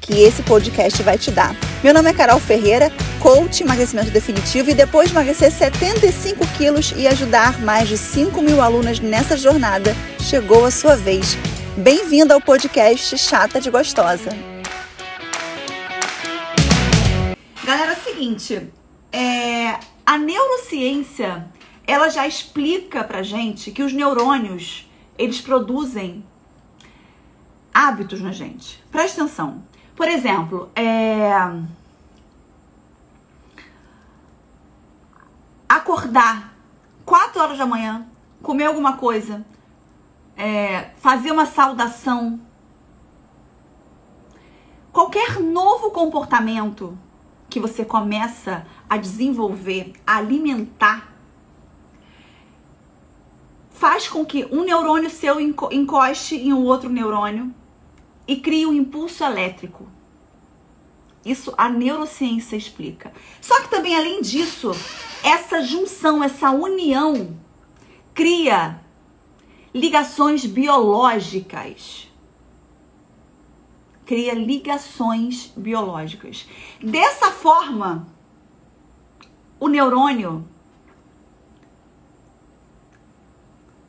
que esse podcast vai te dar. Meu nome é Carol Ferreira, coach emagrecimento definitivo e depois de emagrecer 75 quilos e ajudar mais de 5 mil alunas nessa jornada, chegou a sua vez. Bem-vindo ao podcast Chata de Gostosa. Galera, é o seguinte, é, a neurociência ela já explica pra gente que os neurônios eles produzem hábitos na gente. Presta atenção. Por exemplo, é... acordar 4 horas da manhã, comer alguma coisa, é... fazer uma saudação, qualquer novo comportamento que você começa a desenvolver, a alimentar, faz com que um neurônio seu encoste em um outro neurônio e crie um impulso elétrico. Isso a neurociência explica. Só que também, além disso, essa junção, essa união, cria ligações biológicas. Cria ligações biológicas. Dessa forma, o neurônio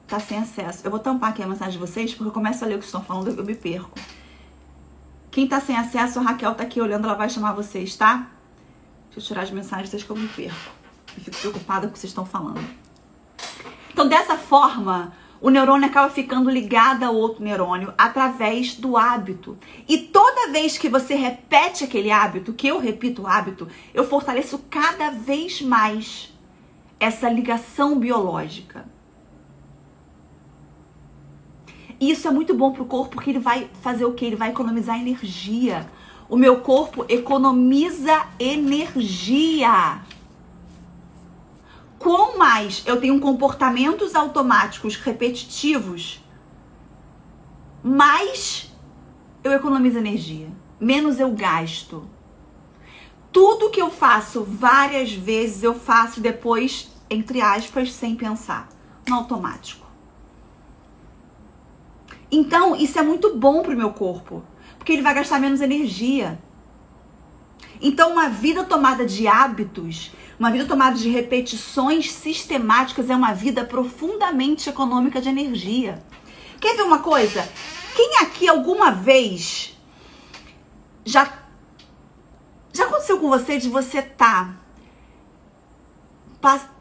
tá sem acesso. Eu vou tampar aqui a mensagem de vocês, porque eu começo a ler o que estão falando e eu me perco. Quem tá sem acesso, a Raquel tá aqui olhando, ela vai chamar vocês, tá? Deixa eu tirar as mensagens vocês que eu me perco. Eu fico preocupada com o que vocês estão falando. Então, dessa forma, o neurônio acaba ficando ligado ao outro neurônio através do hábito. E toda vez que você repete aquele hábito, que eu repito o hábito, eu fortaleço cada vez mais essa ligação biológica. E isso é muito bom pro corpo porque ele vai fazer o que? Ele vai economizar energia. O meu corpo economiza energia. Quanto mais eu tenho comportamentos automáticos repetitivos, mais eu economizo energia, menos eu gasto. Tudo que eu faço várias vezes, eu faço depois, entre aspas, sem pensar, no automático. Então, isso é muito bom pro meu corpo, porque ele vai gastar menos energia. Então, uma vida tomada de hábitos, uma vida tomada de repetições sistemáticas é uma vida profundamente econômica de energia. Quer ver uma coisa? Quem aqui alguma vez já já aconteceu com você de você tá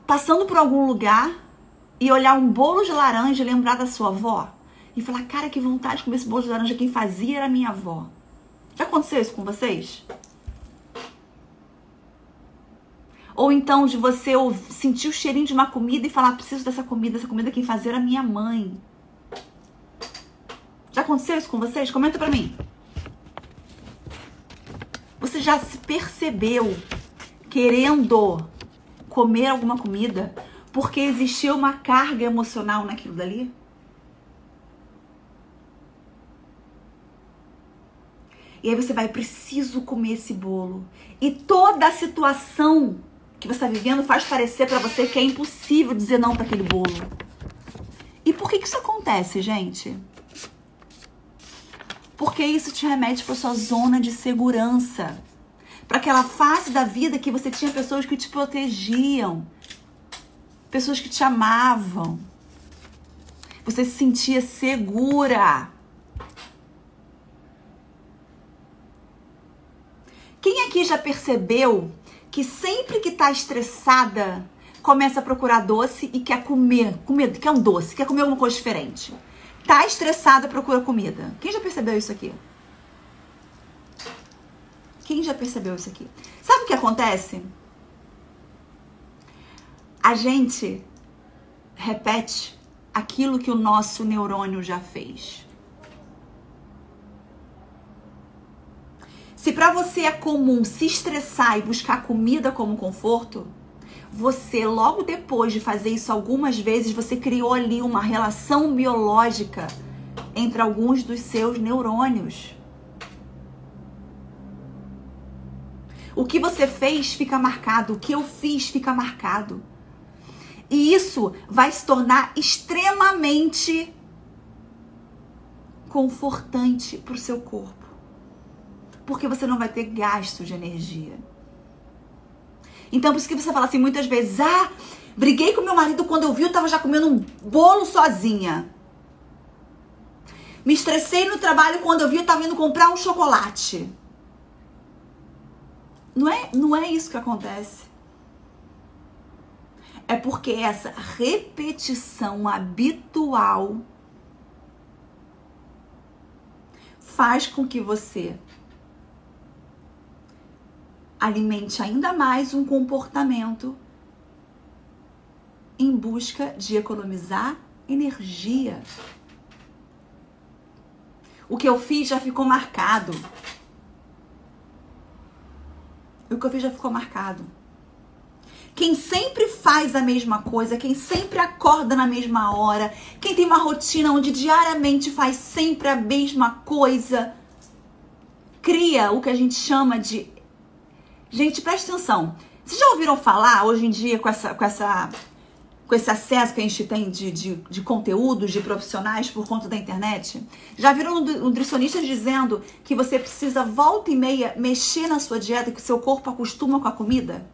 passando por algum lugar e olhar um bolo de laranja e lembrar da sua avó? E falar, cara, que vontade de comer esse bolo de laranja. Quem fazia era minha avó. Já aconteceu isso com vocês? Ou então de você sentir o cheirinho de uma comida e falar, preciso dessa comida, essa comida quem fazia era minha mãe. Já aconteceu isso com vocês? Comenta pra mim. Você já se percebeu querendo comer alguma comida porque existia uma carga emocional naquilo dali? E aí você vai, preciso comer esse bolo. E toda a situação que você está vivendo faz parecer para você que é impossível dizer não para aquele bolo. E por que, que isso acontece, gente? Porque isso te remete para sua zona de segurança. Para aquela fase da vida que você tinha pessoas que te protegiam, pessoas que te amavam. Você se sentia segura. Quem aqui já percebeu que sempre que tá estressada, começa a procurar doce e quer comer, comer, quer um doce, quer comer alguma coisa diferente? Tá estressada, procura comida. Quem já percebeu isso aqui? Quem já percebeu isso aqui? Sabe o que acontece? A gente repete aquilo que o nosso neurônio já fez. Se para você é comum se estressar e buscar comida como conforto, Você, logo depois de fazer isso algumas vezes, você criou ali uma relação biológica entre alguns dos seus neurônios. O que você fez fica marcado, o que eu fiz fica marcado. E isso vai se tornar extremamente confortante para o seu corpo. Porque você não vai ter gasto de energia. Então, por isso que você fala assim muitas vezes: ah, briguei com meu marido quando eu vi, eu tava já comendo um bolo sozinha. Me estressei no trabalho quando eu vi, eu tava indo comprar um chocolate. Não é, não é isso que acontece. É porque essa repetição habitual faz com que você alimente ainda mais um comportamento em busca de economizar energia. O que eu fiz já ficou marcado. O que eu fiz já ficou marcado. Quem sempre faz a mesma coisa, quem sempre acorda na mesma hora, quem tem uma rotina onde diariamente faz sempre a mesma coisa, cria o que a gente chama de. Gente, presta atenção. Vocês já ouviram falar hoje em dia com essa, com essa com esse acesso que a gente tem de, de, de conteúdos, de profissionais por conta da internet? Já viram nutricionistas dizendo que você precisa volta e meia mexer na sua dieta, que o seu corpo acostuma com a comida?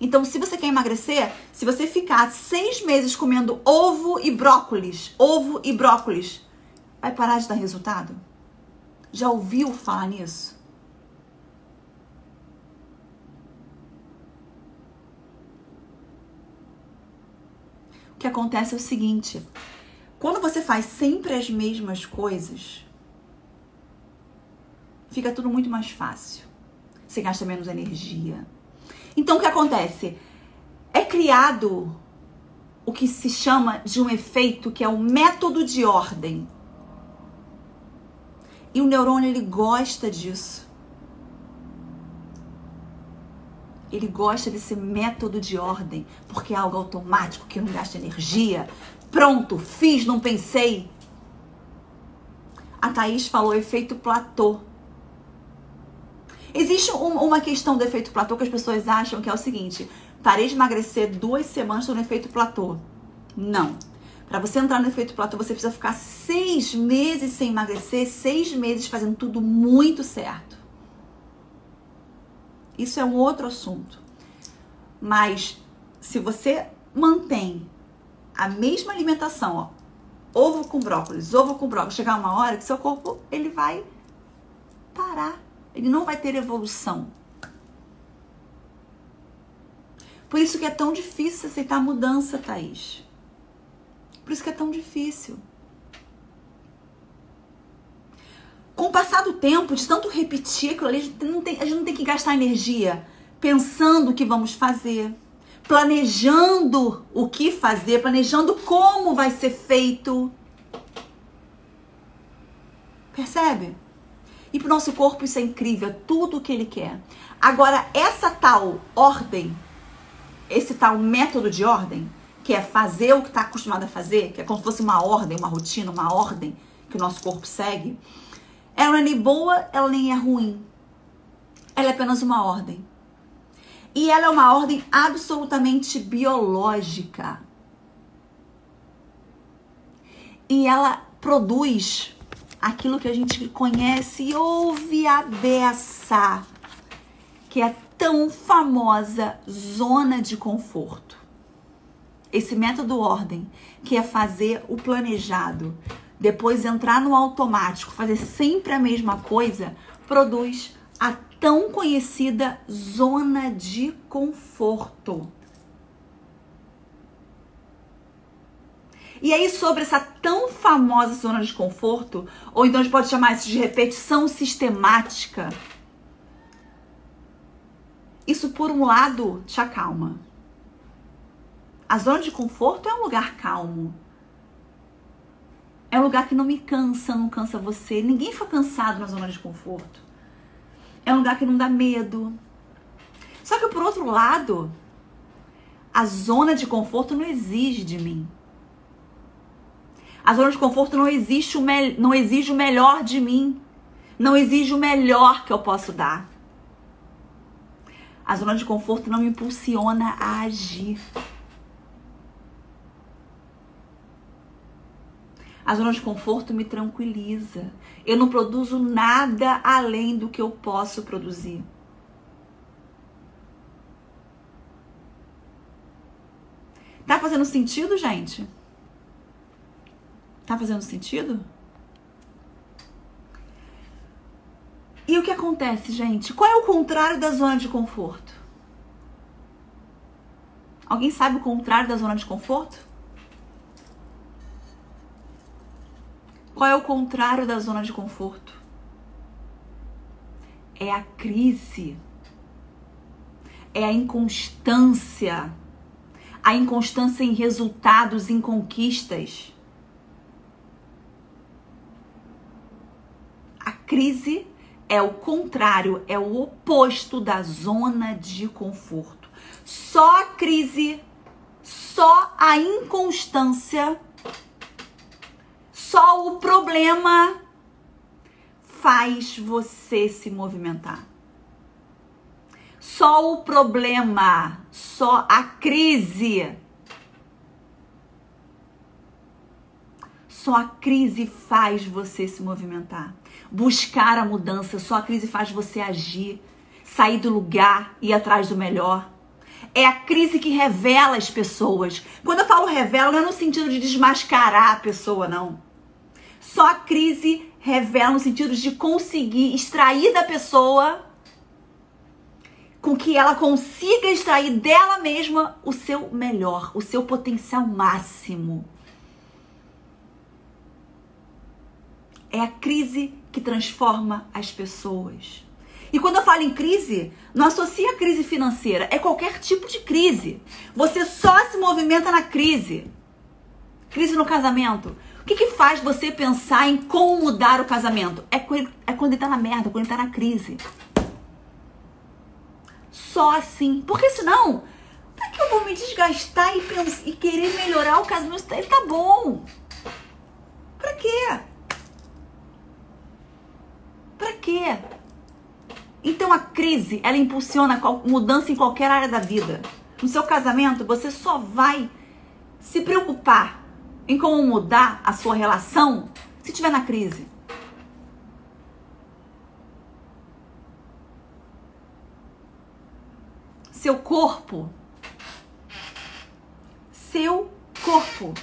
Então, se você quer emagrecer, se você ficar seis meses comendo ovo e brócolis, ovo e brócolis, vai parar de dar resultado? Já ouviu falar nisso? Que acontece é o seguinte: quando você faz sempre as mesmas coisas, fica tudo muito mais fácil. Você gasta menos energia. Então o que acontece? É criado o que se chama de um efeito que é o método de ordem. E o neurônio ele gosta disso. Ele gosta desse método de ordem, porque é algo automático, que não gasta energia. Pronto, fiz, não pensei. A Thaís falou efeito platô. Existe um, uma questão do efeito platô que as pessoas acham que é o seguinte: parei de emagrecer duas semanas, no efeito platô. Não. Para você entrar no efeito platô, você precisa ficar seis meses sem emagrecer, seis meses fazendo tudo muito certo. Isso é um outro assunto. Mas se você mantém a mesma alimentação, ó, ovo com brócolis, ovo com brócolis, chegar uma hora que seu corpo ele vai parar, ele não vai ter evolução. Por isso que é tão difícil aceitar a mudança, Thaís. Por isso que é tão difícil. Com o passar do tempo, de tanto repetir aquilo ali, a gente não tem, gente não tem que gastar energia pensando o que vamos fazer, planejando o que fazer, planejando como vai ser feito. Percebe? E para o nosso corpo isso é incrível, é tudo o que ele quer. Agora, essa tal ordem, esse tal método de ordem, que é fazer o que está acostumado a fazer, que é como se fosse uma ordem, uma rotina, uma ordem que o nosso corpo segue, ela é nem boa, ela nem é ruim. Ela é apenas uma ordem. E ela é uma ordem absolutamente biológica. E ela produz aquilo que a gente conhece e ouve a beça, que é tão famosa zona de conforto. Esse método ordem, que é fazer o planejado, depois entrar no automático, fazer sempre a mesma coisa, produz a tão conhecida zona de conforto. E aí, sobre essa tão famosa zona de conforto, ou então a gente pode chamar isso de repetição sistemática, isso por um lado te acalma. A zona de conforto é um lugar calmo. É um lugar que não me cansa, não cansa você. Ninguém fica cansado na zona de conforto. É um lugar que não dá medo. Só que por outro lado, A zona de conforto não exige de mim. A zona de conforto não, existe o não exige o melhor de mim. Não exige o melhor que eu posso dar. A zona de conforto não me impulsiona a agir. A zona de conforto me tranquiliza. Eu não produzo nada além do que eu posso produzir. Tá fazendo sentido, gente? Tá fazendo sentido? E o que acontece, gente? Qual é o contrário da zona de conforto? Alguém sabe o contrário da zona de conforto? Qual é o contrário da zona de conforto? É a crise. É a inconstância. A inconstância em resultados, em conquistas. A crise é o contrário, é o oposto da zona de conforto. Só a crise, só a inconstância, só o problema faz você se movimentar. Só o problema, só a crise. Só a crise faz você se movimentar buscar a mudança. Só a crise faz você agir, sair do lugar e ir atrás do melhor. É a crise que revela as pessoas. Quando eu falo revela, não é no sentido de desmascarar a pessoa, não. Só a crise revela no sentido de conseguir extrair da pessoa com que ela consiga extrair dela mesma o seu melhor, o seu potencial máximo. É a crise que transforma as pessoas. E quando eu falo em crise, não associa a crise financeira, é qualquer tipo de crise. Você só se movimenta na crise. Crise no casamento. O que, que faz você pensar em como mudar o casamento? É, é quando ele tá na merda, quando ele tá na crise. Só assim. Porque senão, pra que eu vou me desgastar e, pensar, e querer melhorar o casamento? Ele tá bom. Pra quê? Para quê? Então a crise, ela impulsiona mudança em qualquer área da vida. No seu casamento, você só vai se preocupar em como mudar a sua relação se tiver na crise. Seu corpo, seu corpo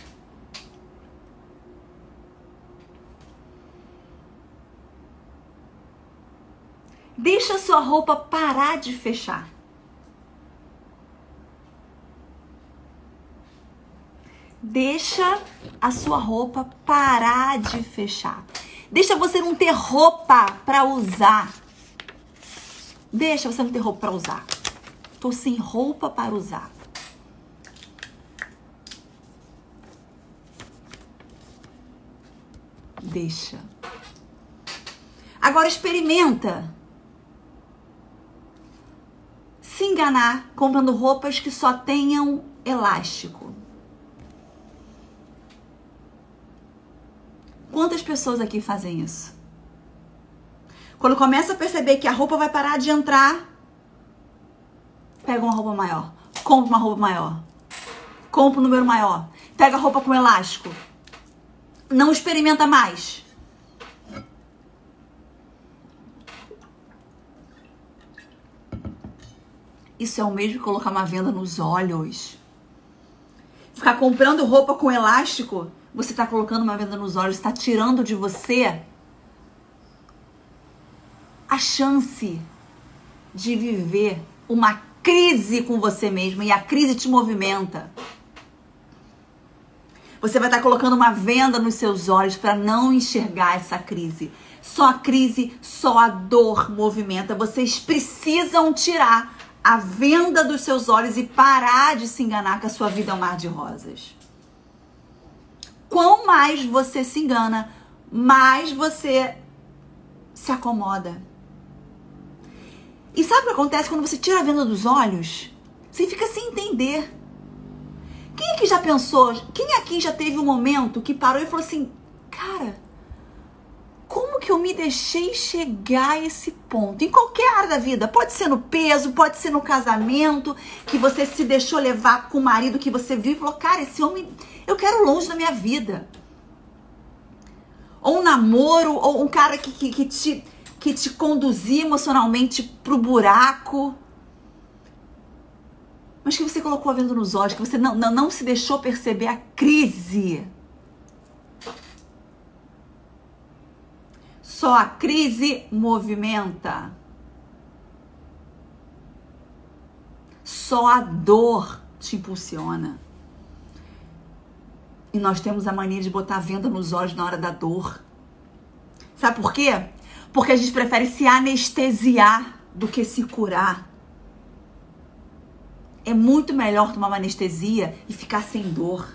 Deixa sua roupa parar de fechar. Deixa a sua roupa parar de fechar. Deixa você não ter roupa para usar. Deixa você não ter roupa para usar. Tô sem roupa para usar. Deixa. Agora experimenta se enganar comprando roupas que só tenham elástico. Quantas pessoas aqui fazem isso? Quando começa a perceber que a roupa vai parar de entrar, pega uma roupa maior, compra uma roupa maior, compra um número maior, pega a roupa com elástico, não experimenta mais. Isso é o mesmo que colocar uma venda nos olhos. Ficar comprando roupa com elástico, você está colocando uma venda nos olhos, está tirando de você a chance de viver uma crise com você mesmo e a crise te movimenta. Você vai estar tá colocando uma venda nos seus olhos para não enxergar essa crise. Só a crise, só a dor movimenta. Vocês precisam tirar a venda dos seus olhos e parar de se enganar que a sua vida é um mar de rosas. Quão mais você se engana, mais você se acomoda. E sabe o que acontece quando você tira a venda dos olhos? Você fica sem entender. Quem aqui já pensou? Quem aqui já teve um momento que parou e falou assim: Cara, que eu me deixei chegar a esse ponto? Em qualquer área da vida, pode ser no peso, pode ser no casamento, que você se deixou levar com o marido que você viu e falou: Cara, esse homem eu quero longe da minha vida. Ou um namoro, ou um cara que, que, que te, que te conduzia emocionalmente pro buraco mas que você colocou a venda nos olhos, que você não, não, não se deixou perceber a crise. Só a crise movimenta. Só a dor te impulsiona. E nós temos a mania de botar a venda nos olhos na hora da dor. Sabe por quê? Porque a gente prefere se anestesiar do que se curar. É muito melhor tomar uma anestesia e ficar sem dor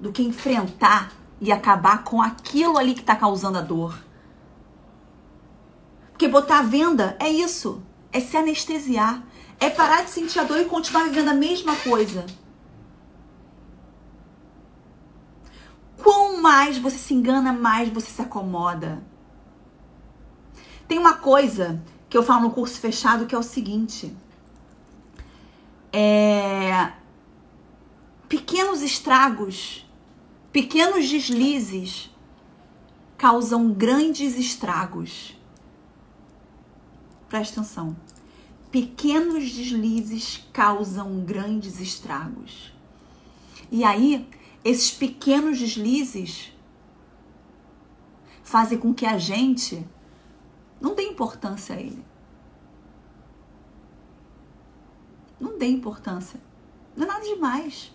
do que enfrentar e acabar com aquilo ali que está causando a dor. Porque botar a venda é isso, é se anestesiar, é parar de sentir a dor e continuar vivendo a mesma coisa. Quanto mais você se engana, mais você se acomoda. Tem uma coisa que eu falo no curso fechado que é o seguinte: é, pequenos estragos, pequenos deslizes causam grandes estragos. Presta atenção. Pequenos deslizes causam grandes estragos. E aí, esses pequenos deslizes fazem com que a gente não dê importância a ele. Não dê importância. Não é nada demais.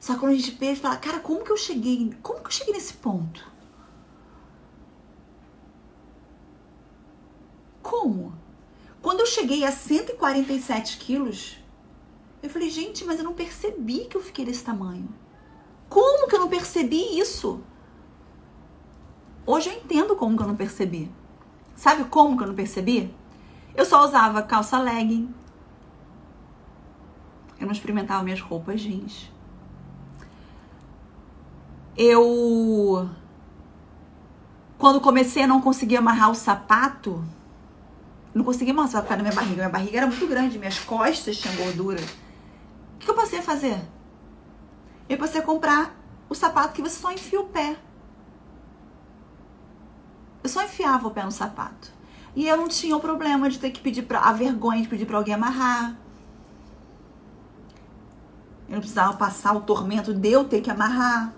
Só que quando a gente pensa e fala, cara, como que eu cheguei? Como que eu cheguei nesse ponto? Como? Quando eu cheguei a 147 quilos, eu falei, gente, mas eu não percebi que eu fiquei desse tamanho. Como que eu não percebi isso? Hoje eu entendo como que eu não percebi. Sabe como que eu não percebi? Eu só usava calça legging. Eu não experimentava minhas roupas jeans. Eu quando comecei a não conseguir amarrar o sapato, não conseguia amarrar o sapato na minha barriga. Minha barriga era muito grande, minhas costas tinham gordura. O que eu passei a fazer? Eu passei a comprar o sapato que você só enfia o pé. Eu só enfiava o pé no sapato. E eu não tinha o problema de ter que pedir para a vergonha de pedir para alguém amarrar. Eu não precisava passar o tormento de eu ter que amarrar.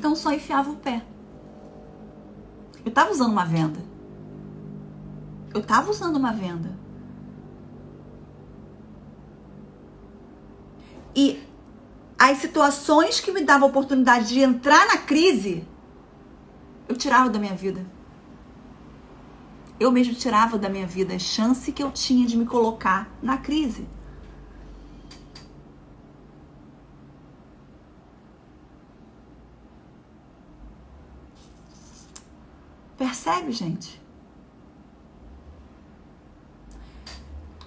Então só enfiava o pé. Eu tava usando uma venda. Eu tava usando uma venda. E as situações que me davam oportunidade de entrar na crise, eu tirava da minha vida eu mesmo tirava da minha vida a chance que eu tinha de me colocar na crise. Percebe, gente?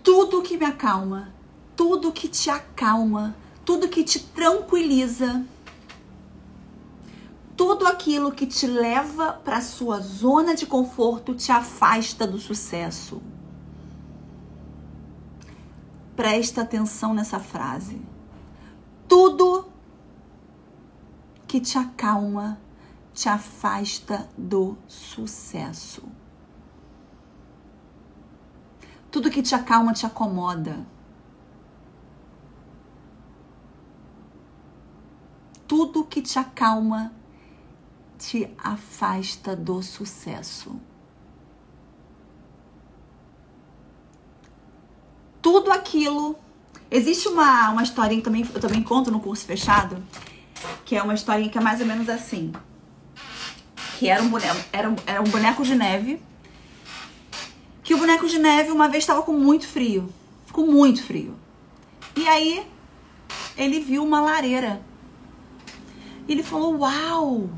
Tudo que me acalma, tudo que te acalma, tudo que te tranquiliza, tudo aquilo que te leva para sua zona de conforto te afasta do sucesso. Presta atenção nessa frase. Tudo que te acalma te afasta do sucesso. Tudo que te acalma te acomoda. Tudo que te acalma te afasta do sucesso. Tudo aquilo. Existe uma, uma historinha que também, eu também conto no curso fechado, que é uma historinha que é mais ou menos assim. Que era um boneco, era era um boneco de neve. Que o boneco de neve uma vez estava com muito frio. Ficou muito frio. E aí ele viu uma lareira. Ele falou: Uau!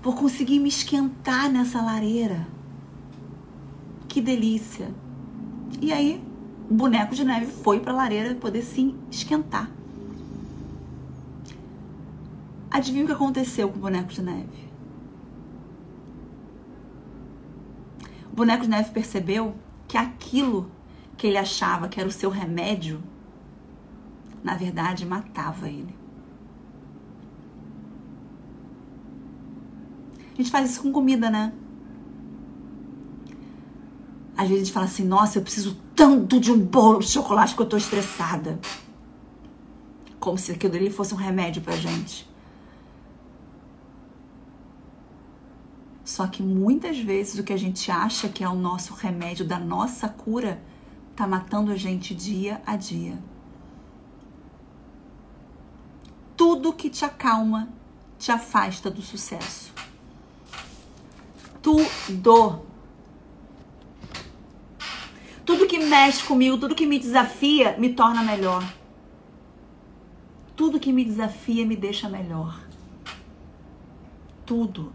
Vou conseguir me esquentar nessa lareira. Que delícia. E aí, o boneco de neve foi para a lareira poder se esquentar. Adivinha o que aconteceu com o boneco de neve? Boneco de neve percebeu que aquilo que ele achava que era o seu remédio, na verdade matava ele. A gente faz isso com comida, né? Às vezes a gente fala assim, nossa, eu preciso tanto de um bolo de chocolate que eu tô estressada. Como se aquilo ali fosse um remédio pra gente. Só que muitas vezes o que a gente acha que é o nosso remédio da nossa cura tá matando a gente dia a dia. Tudo que te acalma te afasta do sucesso. Tudo. Tudo que mexe comigo, tudo que me desafia, me torna melhor. Tudo que me desafia me deixa melhor. Tudo.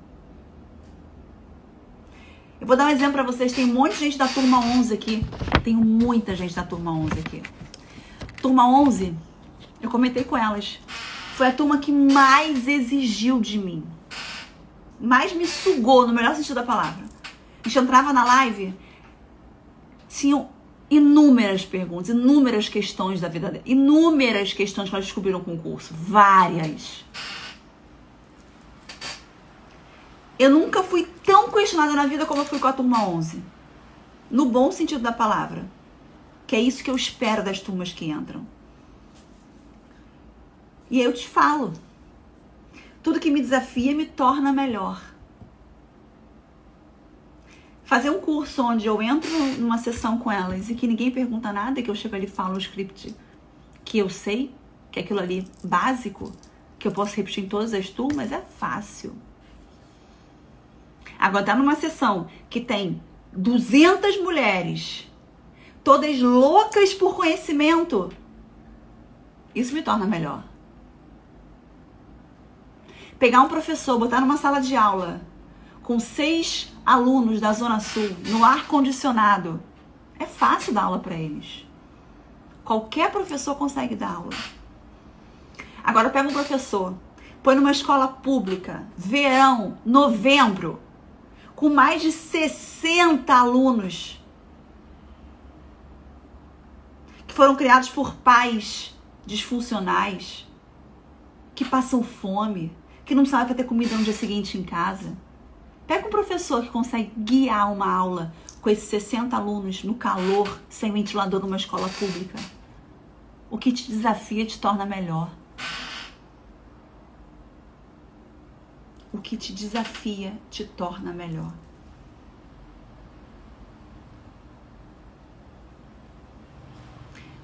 Eu vou dar um exemplo para vocês. Tem um monte de gente da turma 11 aqui. Tenho muita gente da turma 11 aqui. Turma 11, eu comentei com elas. Foi a turma que mais exigiu de mim. Mais me sugou, no melhor sentido da palavra. A gente entrava na live, tinham inúmeras perguntas, inúmeras questões da vida dela. Inúmeras questões que elas descobriram com o curso. Várias. Eu nunca fui tão questionada na vida como eu fui com a turma 11. No bom sentido da palavra. Que é isso que eu espero das turmas que entram. E eu te falo. Tudo que me desafia me torna melhor. Fazer um curso onde eu entro numa sessão com elas e que ninguém pergunta nada, que eu chego ali e falo o script que eu sei, que é aquilo ali básico, que eu posso repetir em todas as turmas, é fácil. Agora tá numa sessão que tem 200 mulheres, todas loucas por conhecimento. Isso me torna melhor. Pegar um professor, botar numa sala de aula com seis alunos da Zona Sul, no ar condicionado, é fácil dar aula para eles. Qualquer professor consegue dar aula. Agora pega um professor, põe numa escola pública, verão, novembro, com mais de 60 alunos que foram criados por pais disfuncionais, que passam fome, que não sabem ter comida no dia seguinte em casa. Pega um professor que consegue guiar uma aula com esses 60 alunos no calor, sem ventilador numa escola pública. O que te desafia te torna melhor. O que te desafia te torna melhor.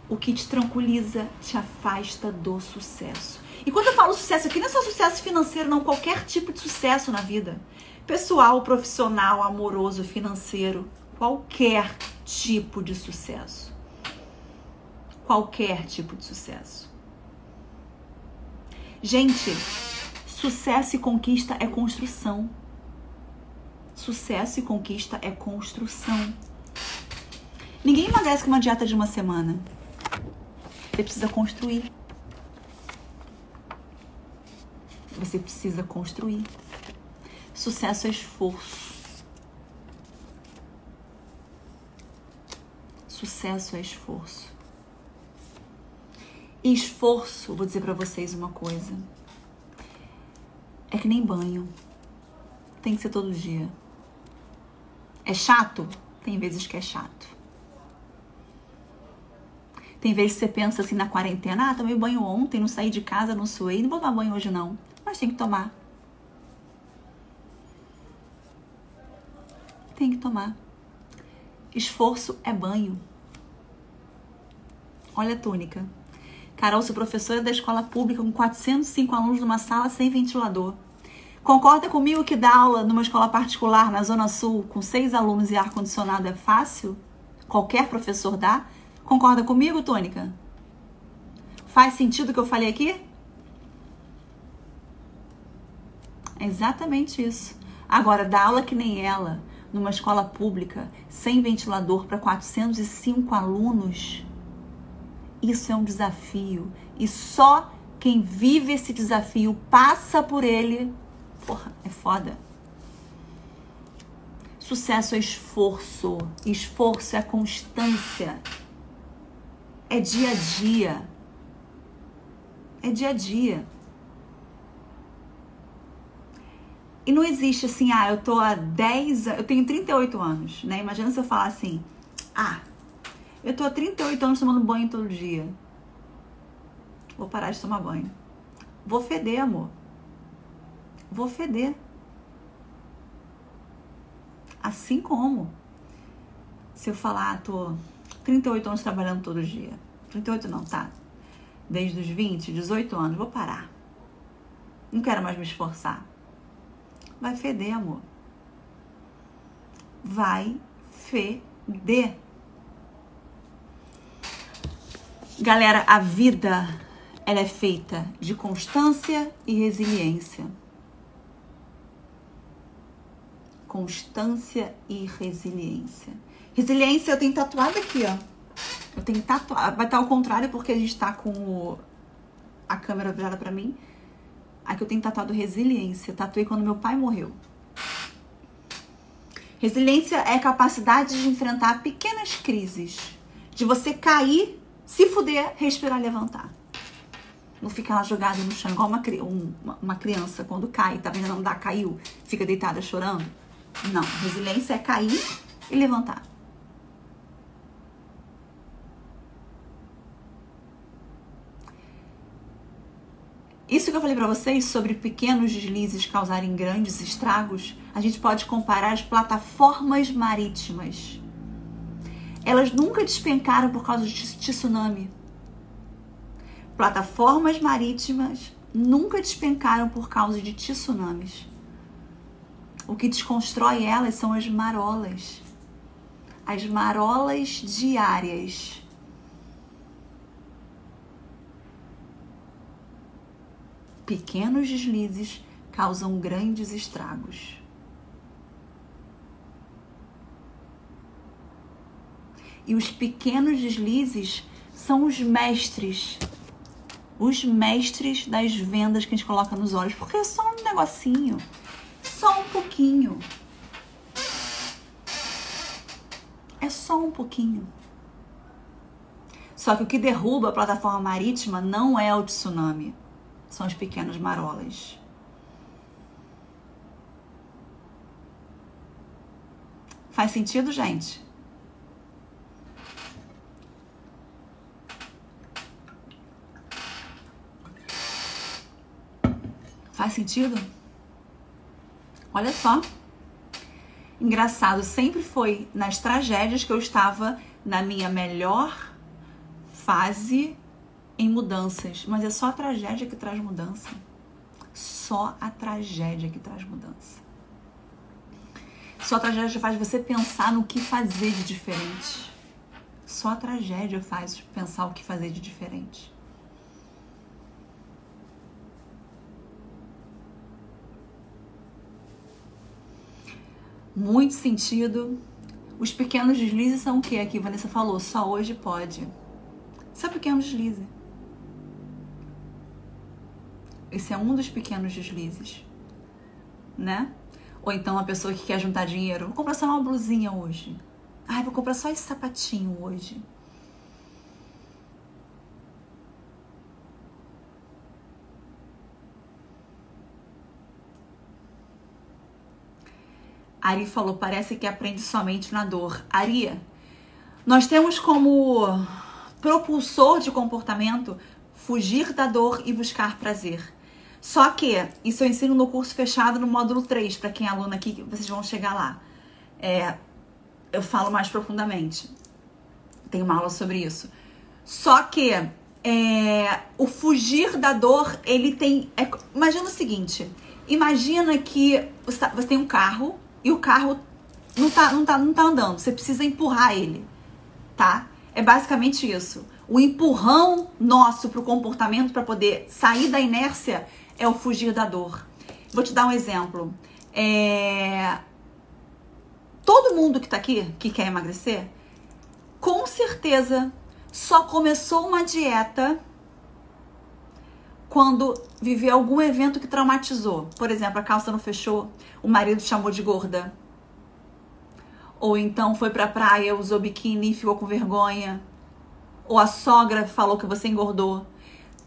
O que te tranquiliza te afasta do sucesso. E quando eu falo sucesso aqui, não é só sucesso financeiro, não, qualquer tipo de sucesso na vida. Pessoal, profissional, amoroso, financeiro, qualquer tipo de sucesso. Qualquer tipo de sucesso. Gente, Sucesso e conquista é construção. Sucesso e conquista é construção. Ninguém emagrece com uma dieta de uma semana. Você precisa construir. Você precisa construir. Sucesso é esforço. Sucesso é esforço. E esforço, vou dizer para vocês uma coisa é que nem banho. Tem que ser todo dia. É chato? Tem vezes que é chato. Tem vezes que você pensa assim na quarentena, ah, tomei banho ontem, não saí de casa, não suei, não vou tomar banho hoje não. Mas tem que tomar. Tem que tomar. Esforço é banho. Olha a túnica. Carol, sou professora da escola pública com 405 alunos numa sala sem ventilador. Concorda comigo que dar aula numa escola particular na Zona Sul com seis alunos e ar-condicionado é fácil? Qualquer professor dá? Concorda comigo, Tônica? Faz sentido o que eu falei aqui? É exatamente isso. Agora, dar aula que nem ela, numa escola pública sem ventilador para 405 alunos, isso é um desafio e só quem vive esse desafio passa por ele. Porra, é foda. Sucesso é esforço, esforço é constância, é dia a dia. É dia a dia. E não existe assim, ah, eu tô há 10, eu tenho 38 anos, né? Imagina se eu falar assim, ah, eu tô há 38 anos tomando banho todo dia. Vou parar de tomar banho. Vou feder, amor. Vou feder. Assim como se eu falar, ah, tô 38 anos trabalhando todo dia. 38 não, tá? Desde os 20, 18 anos, vou parar. Não quero mais me esforçar. Vai feder, amor. Vai feder. Galera, a vida ela é feita de constância e resiliência. Constância e resiliência. Resiliência eu tenho tatuado aqui, ó. Eu tenho tatuado. Vai estar ao contrário porque a gente tá com o... a câmera virada para mim. Aqui eu tenho tatuado resiliência. Tatuei quando meu pai morreu. Resiliência é a capacidade de enfrentar pequenas crises. De você cair, se fuder, respirar, levantar. Não fica lá jogada no chão, igual uma, uma, uma criança quando cai, tá vendo? Não dá, caiu, fica deitada chorando. Não, resiliência é cair e levantar. Isso que eu falei para vocês sobre pequenos deslizes causarem grandes estragos, a gente pode comparar as plataformas marítimas. Elas nunca despencaram por causa de tsunami plataformas marítimas nunca despencaram por causa de tsunamis. O que desconstrói elas são as marolas. As marolas diárias. Pequenos deslizes causam grandes estragos. E os pequenos deslizes são os mestres os mestres das vendas que a gente coloca nos olhos, porque é só um negocinho, só um pouquinho. É só um pouquinho. Só que o que derruba a plataforma marítima não é o tsunami, são os pequenos marolas. Faz sentido, gente? Faz sentido? Olha só. Engraçado, sempre foi nas tragédias que eu estava na minha melhor fase em mudanças. Mas é só a tragédia que traz mudança. Só a tragédia que traz mudança. Só a tragédia faz você pensar no que fazer de diferente. Só a tragédia faz pensar o que fazer de diferente. Muito sentido. Os pequenos deslizes são o que aqui Vanessa falou? Só hoje pode. Isso é pequeno deslize. Esse é um dos pequenos deslizes, né? Ou então a pessoa que quer juntar dinheiro, vou comprar só uma blusinha hoje. Ai, vou comprar só esse sapatinho hoje. Ari falou, parece que aprende somente na dor. Ari, nós temos como propulsor de comportamento fugir da dor e buscar prazer. Só que isso eu ensino no curso fechado no módulo 3, para quem é aluno aqui, vocês vão chegar lá. É, eu falo mais profundamente. Tem uma aula sobre isso. Só que é, o fugir da dor, ele tem. É, imagina o seguinte: imagina que você, tá, você tem um carro e o carro não tá, não tá, não tá andando. Você precisa empurrar ele, tá? É basicamente isso. O empurrão nosso pro comportamento para poder sair da inércia é o fugir da dor. Vou te dar um exemplo. É... todo mundo que tá aqui, que quer emagrecer, com certeza só começou uma dieta quando viveu algum evento que traumatizou. Por exemplo, a calça não fechou, o marido chamou de gorda. Ou então foi pra praia, usou biquíni e ficou com vergonha. Ou a sogra falou que você engordou.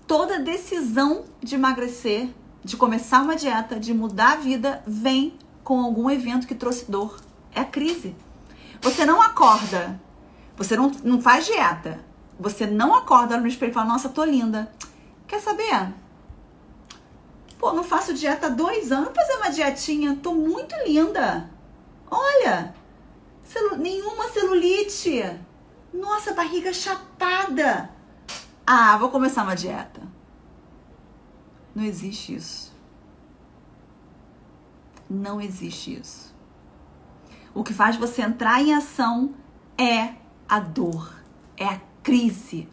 Toda decisão de emagrecer, de começar uma dieta, de mudar a vida, vem com algum evento que trouxe dor. É a crise. Você não acorda, você não, não faz dieta. Você não acorda no espelho e fala, nossa, tô linda. Quer saber? Pô, não faço dieta há dois anos. Fazer uma dietinha. Tô muito linda. Olha, celu nenhuma celulite. Nossa, barriga chapada. Ah, vou começar uma dieta. Não existe isso. Não existe isso. O que faz você entrar em ação é a dor, é a crise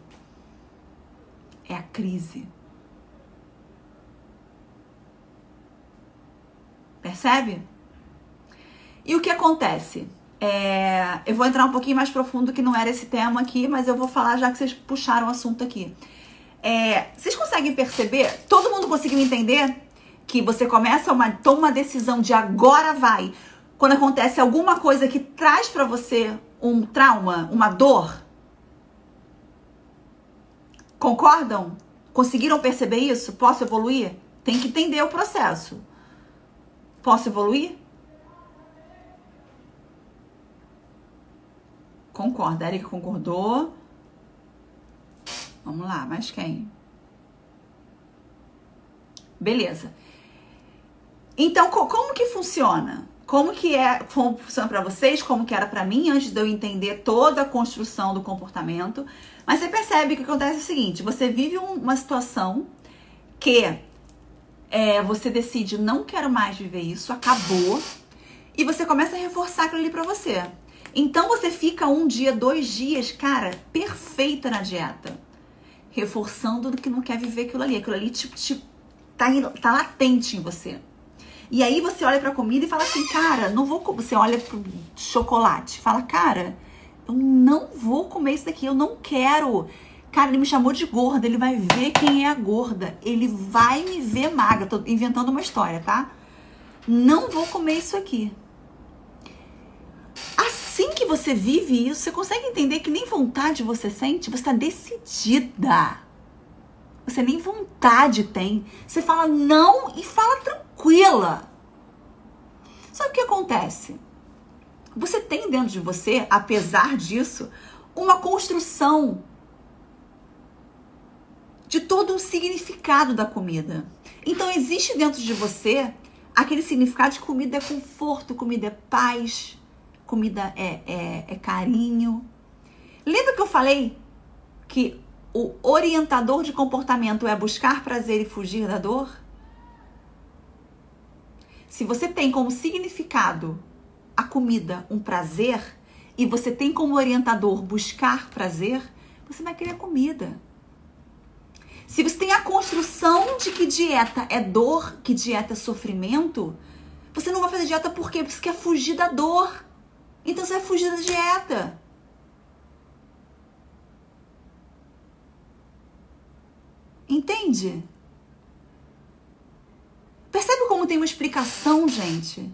é a crise. Percebe? E o que acontece? É, eu vou entrar um pouquinho mais profundo, que não era esse tema aqui, mas eu vou falar já que vocês puxaram o assunto aqui. É, vocês conseguem perceber? Todo mundo conseguiu entender que você começa uma toma uma decisão de agora vai. Quando acontece alguma coisa que traz para você um trauma, uma dor, Concordam? Conseguiram perceber isso? Posso evoluir? Tem que entender o processo. Posso evoluir? Concorda. Eric concordou. Vamos lá, mais quem? Beleza. Então, como que funciona? Como que é, como funciona para vocês, como que era para mim antes de eu entender toda a construção do comportamento. Mas você percebe que acontece o seguinte: você vive uma situação que é, você decide não quero mais viver isso, acabou, e você começa a reforçar aquilo ali para você. Então você fica um dia, dois dias, cara, perfeita na dieta, reforçando do que não quer viver aquilo ali. Aquilo ali tipo, tipo tá, tá latente em você. E aí você olha pra comida e fala assim, cara, não vou. Você olha pro chocolate, fala, cara, eu não vou comer isso daqui, eu não quero. Cara, ele me chamou de gorda, ele vai ver quem é a gorda, ele vai me ver magra. Tô inventando uma história, tá? Não vou comer isso aqui. Assim que você vive isso, você consegue entender que nem vontade você sente, você está decidida. Você nem vontade tem. Você fala não e fala tranquila. Sabe o que acontece? Você tem dentro de você, apesar disso, uma construção de todo um significado da comida. Então existe dentro de você aquele significado de comida é conforto, comida é paz, comida é, é, é carinho. Lembra que eu falei que o orientador de comportamento é buscar prazer e fugir da dor? Se você tem como significado a comida um prazer e você tem como orientador buscar prazer, você vai querer comida. Se você tem a construção de que dieta é dor, que dieta é sofrimento, você não vai fazer dieta? Porque você quer fugir da dor. Então você vai fugir da dieta. Entende? Percebe como tem uma explicação, gente?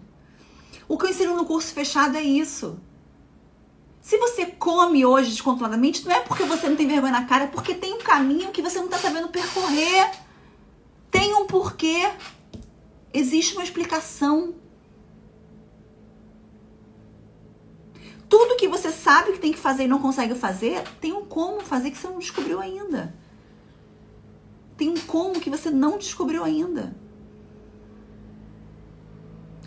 O que eu ensino no curso fechado é isso. Se você come hoje descontroladamente, não é porque você não tem vergonha na cara, é porque tem um caminho que você não está sabendo percorrer. Tem um porquê. Existe uma explicação. Tudo que você sabe que tem que fazer e não consegue fazer, tem um como fazer que você não descobriu ainda. Tem um como que você não descobriu ainda.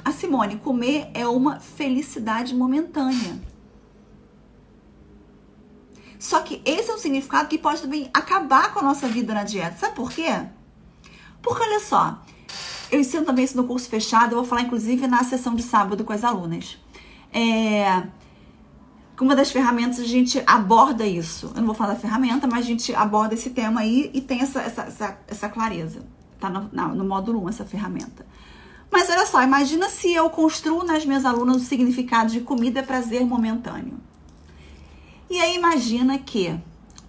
A Simone, comer é uma felicidade momentânea. Só que esse é um significado que pode também acabar com a nossa vida na dieta. Sabe por quê? Porque olha só, eu ensino também isso no curso fechado, eu vou falar inclusive na sessão de sábado com as alunas. É, uma das ferramentas a gente aborda isso. Eu não vou falar da ferramenta, mas a gente aborda esse tema aí e tem essa, essa, essa, essa clareza. Tá no, no módulo 1 essa ferramenta. Mas olha só, imagina se eu construo nas minhas alunas o significado de comida é prazer momentâneo. E aí imagina que,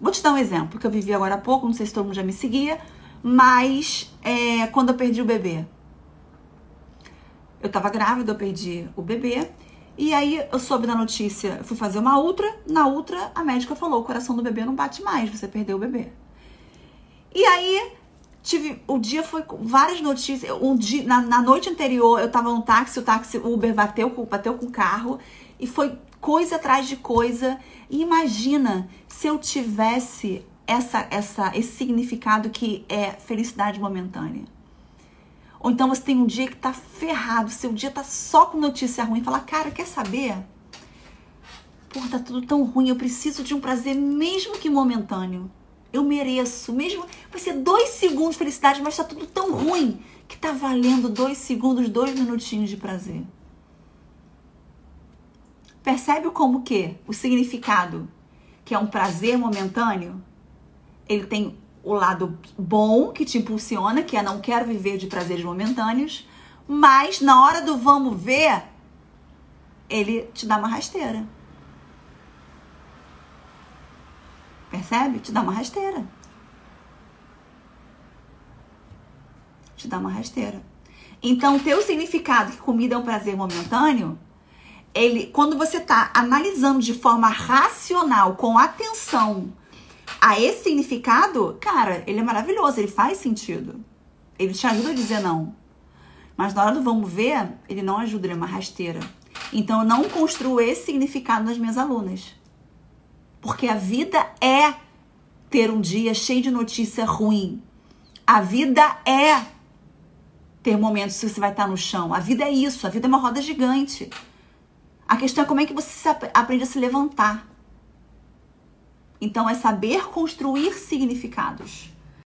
vou te dar um exemplo que eu vivi agora há pouco, não sei se todo mundo já me seguia, mas é, quando eu perdi o bebê. Eu tava grávida, eu perdi o bebê. E aí eu soube da notícia, fui fazer uma ultra, na ultra a médica falou, o coração do bebê não bate mais, você perdeu o bebê. E aí tive, o dia foi com várias notícias, um dia, na, na noite anterior eu tava no táxi, o táxi, Uber bateu, bateu com o carro e foi coisa atrás de coisa. E imagina se eu tivesse essa, essa, esse significado que é felicidade momentânea. Ou então você tem um dia que tá ferrado, seu dia tá só com notícia ruim, fala, cara, quer saber? Pô, tá tudo tão ruim, eu preciso de um prazer, mesmo que momentâneo. Eu mereço, mesmo. Vai ser dois segundos de felicidade, mas tá tudo tão ruim que tá valendo dois segundos, dois minutinhos de prazer. Percebe como que o significado, que é um prazer momentâneo, ele tem o lado bom que te impulsiona, que é não quero viver de prazeres momentâneos, mas na hora do vamos ver, ele te dá uma rasteira. Percebe? Te dá uma rasteira. Te dá uma rasteira. Então, o teu significado que comida é um prazer momentâneo, ele, quando você está analisando de forma racional, com atenção, a esse significado, cara, ele é maravilhoso, ele faz sentido. Ele te ajuda a dizer não. Mas na hora do vamos ver, ele não ajuda, ele é uma rasteira. Então eu não construo esse significado nas minhas alunas. Porque a vida é ter um dia cheio de notícia ruim. A vida é ter momentos que você vai estar no chão. A vida é isso, a vida é uma roda gigante. A questão é como é que você aprende a se levantar. Então é saber construir significados.